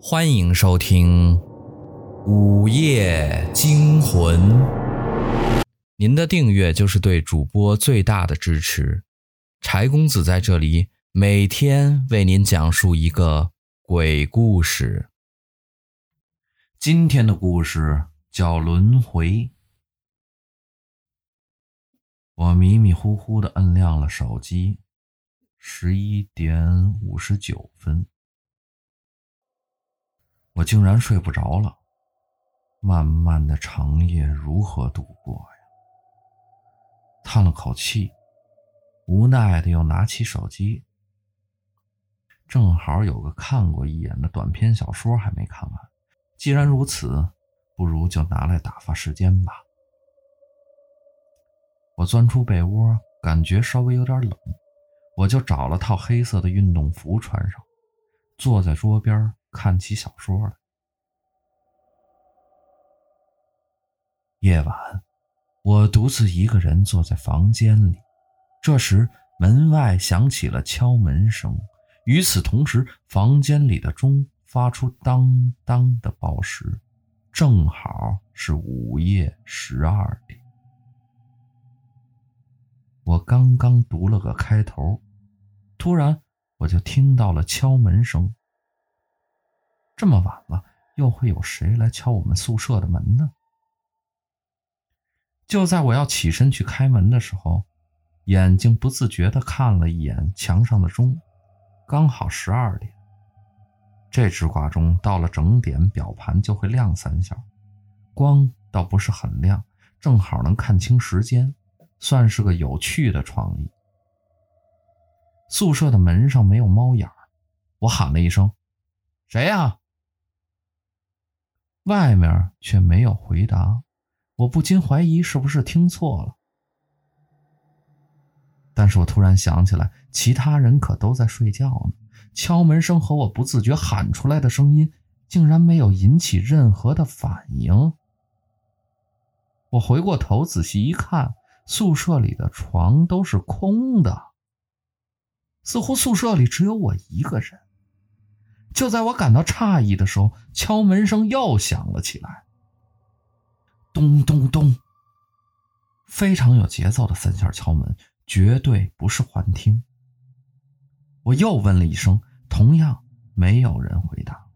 欢迎收听《午夜惊魂》。您的订阅就是对主播最大的支持。柴公子在这里每天为您讲述一个鬼故事。今天的故事叫轮回。我迷迷糊糊的摁亮了手机，十一点五十九分。我竟然睡不着了，漫漫的长夜如何度过呀？叹了口气，无奈的又拿起手机，正好有个看过一眼的短篇小说还没看完。既然如此，不如就拿来打发时间吧。我钻出被窝，感觉稍微有点冷，我就找了套黑色的运动服穿上，坐在桌边。看起小说来。夜晚，我独自一个人坐在房间里。这时，门外响起了敲门声。与此同时，房间里的钟发出当当的报时，正好是午夜十二点。我刚刚读了个开头，突然我就听到了敲门声。这么晚了，又会有谁来敲我们宿舍的门呢？就在我要起身去开门的时候，眼睛不自觉地看了一眼墙上的钟，刚好十二点。这只挂钟到了整点，表盘就会亮三下，光倒不是很亮，正好能看清时间，算是个有趣的创意。宿舍的门上没有猫眼儿，我喊了一声：“谁呀？”外面却没有回答，我不禁怀疑是不是听错了。但是我突然想起来，其他人可都在睡觉呢，敲门声和我不自觉喊出来的声音竟然没有引起任何的反应。我回过头仔细一看，宿舍里的床都是空的，似乎宿舍里只有我一个人。就在我感到诧异的时候，敲门声又响了起来，咚咚咚，非常有节奏的三下敲门，绝对不是幻听。我又问了一声，同样没有人回答。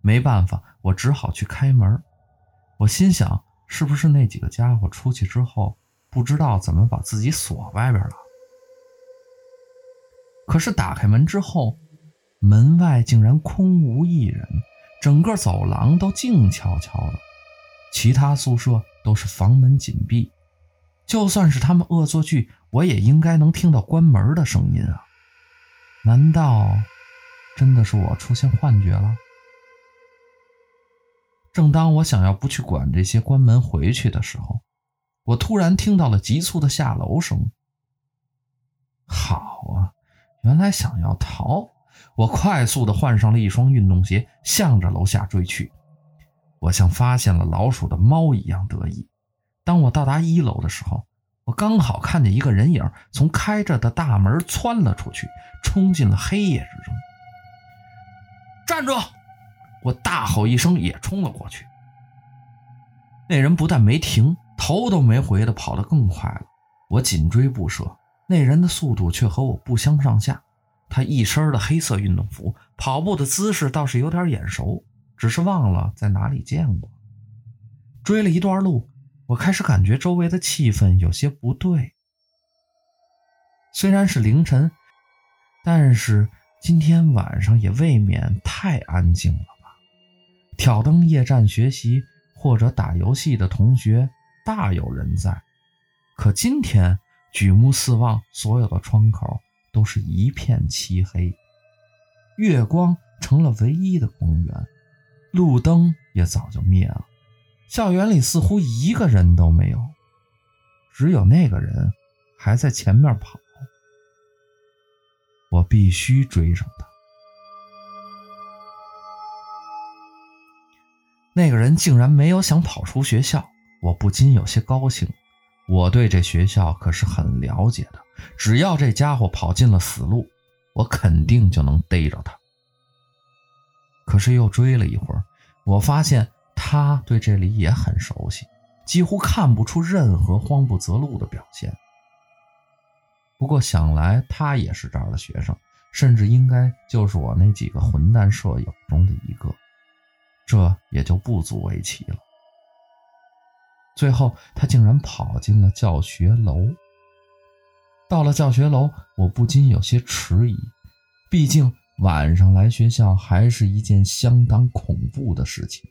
没办法，我只好去开门。我心想，是不是那几个家伙出去之后，不知道怎么把自己锁外边了？可是打开门之后，门外竟然空无一人，整个走廊都静悄悄的，其他宿舍都是房门紧闭，就算是他们恶作剧，我也应该能听到关门的声音啊！难道真的是我出现幻觉了？正当我想要不去管这些，关门回去的时候，我突然听到了急促的下楼声。好啊，原来想要逃。我快速地换上了一双运动鞋，向着楼下追去。我像发现了老鼠的猫一样得意。当我到达一楼的时候，我刚好看见一个人影从开着的大门窜了出去，冲进了黑夜之中。站住！我大吼一声，也冲了过去。那人不但没停，头都没回的跑得更快了。我紧追不舍，那人的速度却和我不相上下。他一身的黑色运动服，跑步的姿势倒是有点眼熟，只是忘了在哪里见过。追了一段路，我开始感觉周围的气氛有些不对。虽然是凌晨，但是今天晚上也未免太安静了吧？挑灯夜战学习或者打游戏的同学大有人在，可今天举目四望，所有的窗口。都是一片漆黑，月光成了唯一的光源，路灯也早就灭了。校园里似乎一个人都没有，只有那个人还在前面跑。我必须追上他。那个人竟然没有想跑出学校，我不禁有些高兴。我对这学校可是很了解的，只要这家伙跑进了死路，我肯定就能逮着他。可是又追了一会儿，我发现他对这里也很熟悉，几乎看不出任何慌不择路的表现。不过想来他也是这儿的学生，甚至应该就是我那几个混蛋舍友中的一个，这也就不足为奇了。最后，他竟然跑进了教学楼。到了教学楼，我不禁有些迟疑，毕竟晚上来学校还是一件相当恐怖的事情。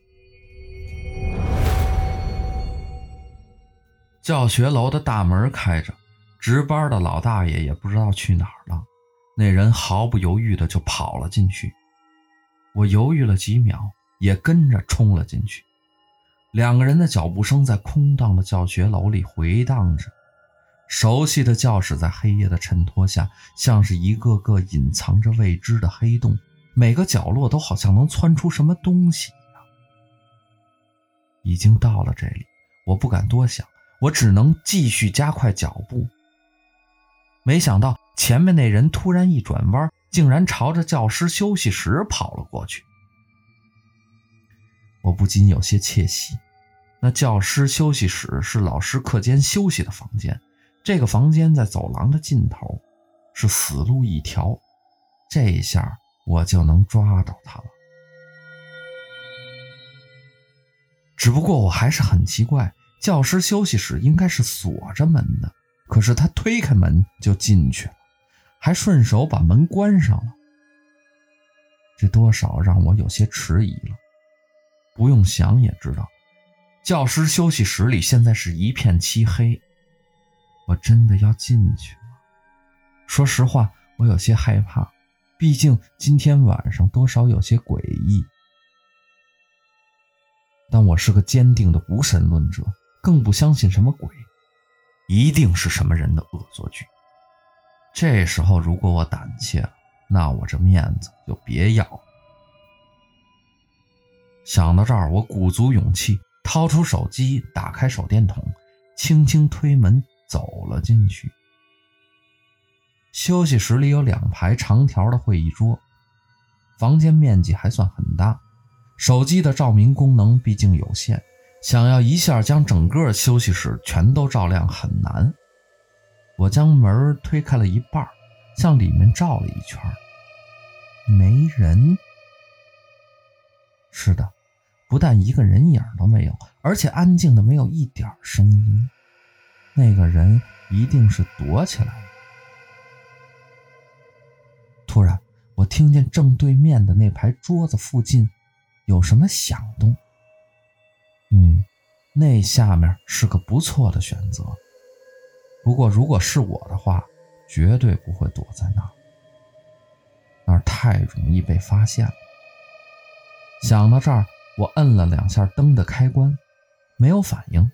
教学楼的大门开着，值班的老大爷也不知道去哪儿了。那人毫不犹豫的就跑了进去，我犹豫了几秒，也跟着冲了进去。两个人的脚步声在空荡的教学楼里回荡着，熟悉的教室在黑夜的衬托下，像是一个个隐藏着未知的黑洞，每个角落都好像能窜出什么东西一样。已经到了这里，我不敢多想，我只能继续加快脚步。没想到前面那人突然一转弯，竟然朝着教师休息室跑了过去。我不禁有些窃喜。那教师休息室是老师课间休息的房间，这个房间在走廊的尽头，是死路一条。这一下我就能抓到他了。只不过我还是很奇怪，教师休息室应该是锁着门的，可是他推开门就进去了，还顺手把门关上了。这多少让我有些迟疑了。不用想也知道，教师休息室里现在是一片漆黑。我真的要进去吗？说实话，我有些害怕，毕竟今天晚上多少有些诡异。但我是个坚定的无神论者，更不相信什么鬼，一定是什么人的恶作剧。这时候如果我胆怯了，那我这面子就别要了。想到这儿，我鼓足勇气，掏出手机，打开手电筒，轻轻推门走了进去。休息室里有两排长条的会议桌，房间面积还算很大，手机的照明功能毕竟有限，想要一下将整个休息室全都照亮很难。我将门推开了一半，向里面照了一圈，没人。是的。不但一个人影都没有，而且安静的没有一点声音。那个人一定是躲起来了。突然，我听见正对面的那排桌子附近有什么响动。嗯，那下面是个不错的选择。不过，如果是我的话，绝对不会躲在那儿，那儿太容易被发现了。想到这儿。我摁了两下灯的开关，没有反应。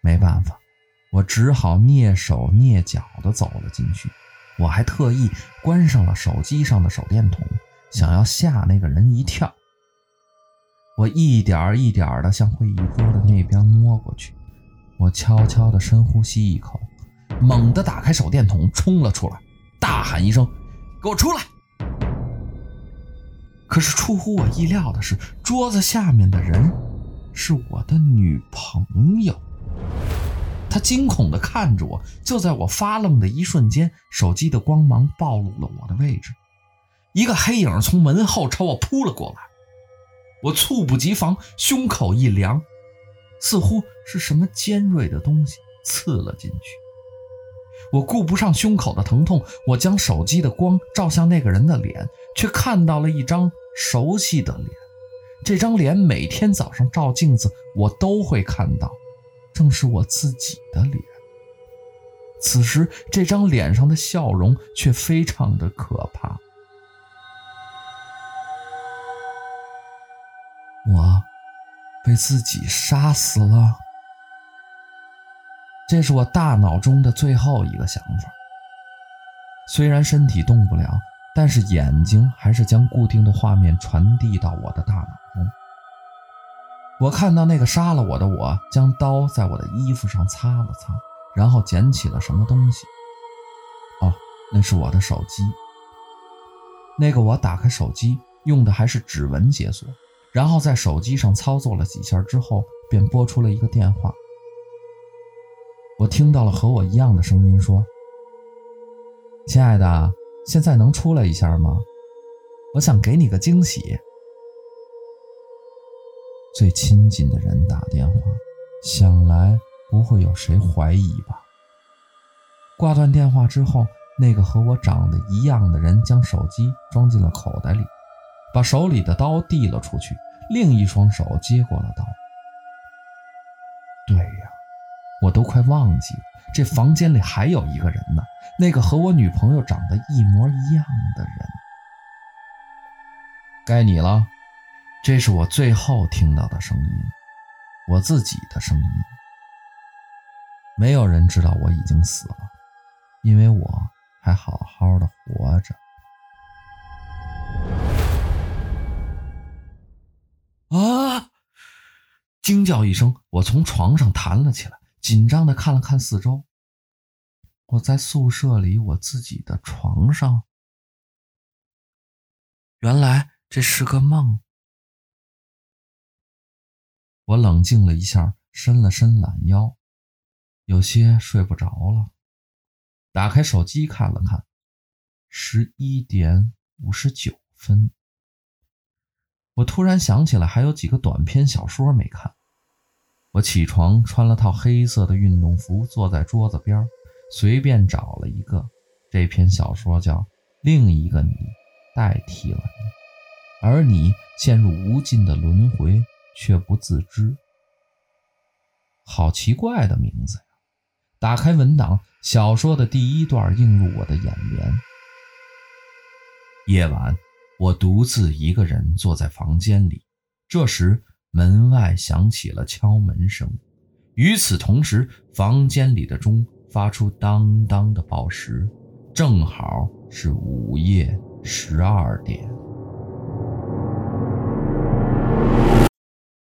没办法，我只好蹑手蹑脚地走了进去。我还特意关上了手机上的手电筒，想要吓那个人一跳。我一点一点地向会议桌的那边摸过去。我悄悄地深呼吸一口，猛地打开手电筒，冲了出来，大喊一声：“给我出来！”可是出乎我意料的是，桌子下面的人是我的女朋友。他惊恐地看着我，就在我发愣的一瞬间，手机的光芒暴露了我的位置，一个黑影从门后朝我扑了过来。我猝不及防，胸口一凉，似乎是什么尖锐的东西刺了进去。我顾不上胸口的疼痛，我将手机的光照向那个人的脸，却看到了一张熟悉的脸。这张脸每天早上照镜子，我都会看到，正是我自己的脸。此时，这张脸上的笑容却非常的可怕。我被自己杀死了。这是我大脑中的最后一个想法。虽然身体动不了，但是眼睛还是将固定的画面传递到我的大脑中。我看到那个杀了我的我，将刀在我的衣服上擦了擦，然后捡起了什么东西。哦，那是我的手机。那个我打开手机，用的还是指纹解锁，然后在手机上操作了几下之后，便拨出了一个电话。我听到了和我一样的声音说：“亲爱的，现在能出来一下吗？我想给你个惊喜。”最亲近的人打电话，想来不会有谁怀疑吧？挂断电话之后，那个和我长得一样的人将手机装进了口袋里，把手里的刀递了出去，另一双手接过了刀。对呀，我都快忘记了，这房间里还有一个人呢，那个和我女朋友长得一模一样的人。该你了，这是我最后听到的声音，我自己的声音。没有人知道我已经死了。因为我还好好的活着。啊！惊叫一声，我从床上弹了起来，紧张的看了看四周。我在宿舍里我自己的床上，原来这是个梦。我冷静了一下，伸了伸懒腰，有些睡不着了。打开手机看了看，十一点五十九分。我突然想起来还有几个短篇小说没看。我起床，穿了套黑色的运动服，坐在桌子边，随便找了一个。这篇小说叫《另一个你代替了你》，而你陷入无尽的轮回却不自知。好奇怪的名字呀！打开文档。小说的第一段映入我的眼帘。夜晚，我独自一个人坐在房间里，这时门外响起了敲门声，与此同时，房间里的钟发出当当的报时，正好是午夜十二点。